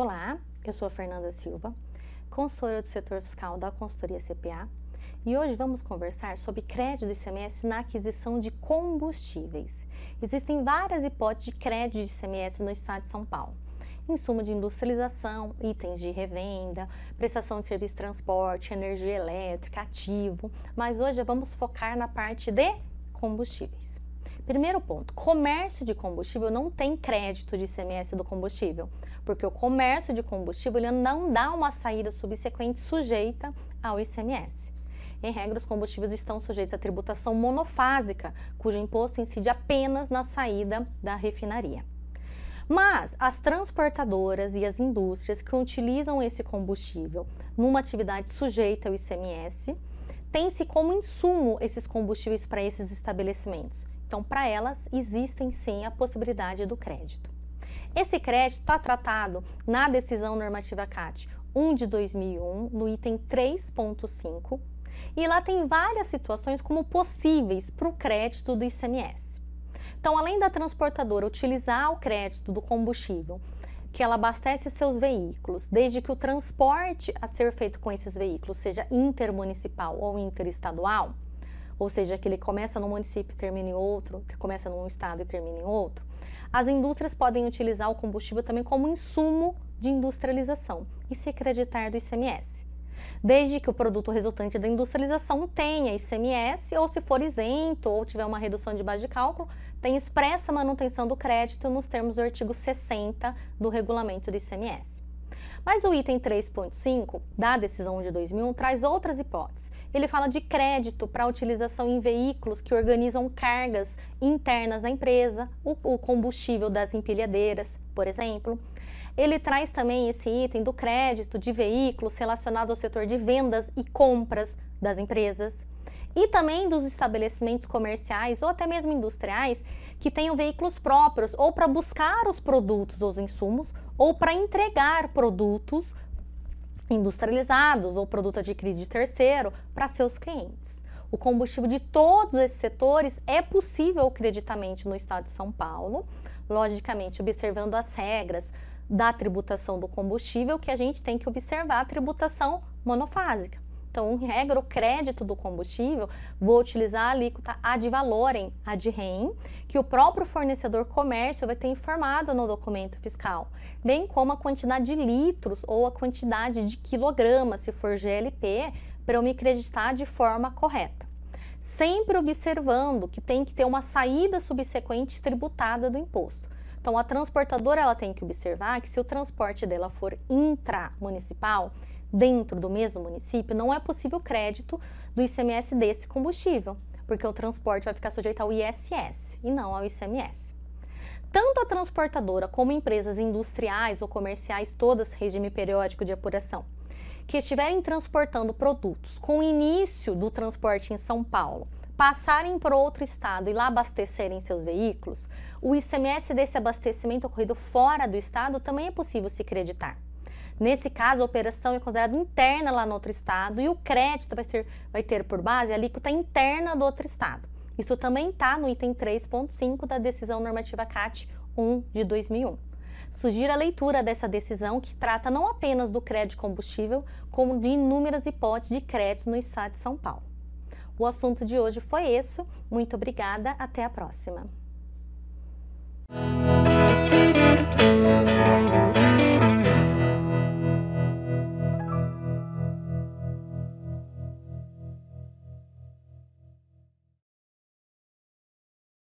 Olá, eu sou Fernanda Silva, consultora do setor fiscal da consultoria CPA, e hoje vamos conversar sobre crédito do ICMS na aquisição de combustíveis. Existem várias hipóteses de crédito de ICMS no estado de São Paulo. Insumo de industrialização, itens de revenda, prestação de serviço de transporte, energia elétrica, ativo, mas hoje vamos focar na parte de combustíveis. Primeiro ponto: comércio de combustível não tem crédito de ICMS do combustível, porque o comércio de combustível ele não dá uma saída subsequente sujeita ao ICMS. Em regra, os combustíveis estão sujeitos à tributação monofásica, cujo imposto incide apenas na saída da refinaria. Mas as transportadoras e as indústrias que utilizam esse combustível numa atividade sujeita ao ICMS têm-se como insumo esses combustíveis para esses estabelecimentos. Então, para elas, existem sim a possibilidade do crédito. Esse crédito está tratado na decisão normativa CAT 1 de 2001, no item 3.5, e lá tem várias situações como possíveis para o crédito do ICMS. Então, além da transportadora utilizar o crédito do combustível que ela abastece seus veículos, desde que o transporte a ser feito com esses veículos seja intermunicipal ou interestadual, ou seja, que ele começa num município e termina em outro, que começa num estado e termina em outro, as indústrias podem utilizar o combustível também como insumo de industrialização e se acreditar do ICMS. Desde que o produto resultante da industrialização tenha ICMS, ou se for isento ou tiver uma redução de base de cálculo, tem expressa manutenção do crédito nos termos do artigo 60 do regulamento do ICMS. Mas o item 3.5 da decisão de 2001 traz outras hipóteses. Ele fala de crédito para utilização em veículos que organizam cargas internas da empresa, o, o combustível das empilhadeiras, por exemplo. Ele traz também esse item do crédito de veículos relacionado ao setor de vendas e compras das empresas e também dos estabelecimentos comerciais ou até mesmo industriais que tenham veículos próprios ou para buscar os produtos ou os insumos ou para entregar produtos industrializados ou produto adquirido de terceiro para seus clientes. O combustível de todos esses setores é possível o creditamento no estado de São Paulo, logicamente observando as regras da tributação do combustível, que a gente tem que observar a tributação monofásica. Então, em regra, o crédito do combustível, vou utilizar a alíquota ad valorem, ad rem, que o próprio fornecedor comércio vai ter informado no documento fiscal, bem como a quantidade de litros ou a quantidade de quilogramas, se for GLP, para eu me creditar de forma correta. Sempre observando que tem que ter uma saída subsequente tributada do imposto. Então, a transportadora ela tem que observar que se o transporte dela for intramunicipal, dentro do mesmo município, não é possível crédito do ICMS desse combustível, porque o transporte vai ficar sujeito ao ISS e não ao ICMS. Tanto a transportadora como empresas industriais ou comerciais, todas regime periódico de apuração, que estiverem transportando produtos com o início do transporte em São Paulo, passarem para outro estado e lá abastecerem seus veículos, o ICMS desse abastecimento ocorrido fora do estado também é possível se creditar. Nesse caso, a operação é considerada interna lá no outro estado e o crédito vai, ser, vai ter por base a alíquota interna do outro estado. Isso também está no item 3.5 da decisão normativa CAT 1 de 2001. Sugiro a leitura dessa decisão que trata não apenas do crédito combustível, como de inúmeras hipóteses de crédito no estado de São Paulo. O assunto de hoje foi esse. Muito obrigada, até a próxima.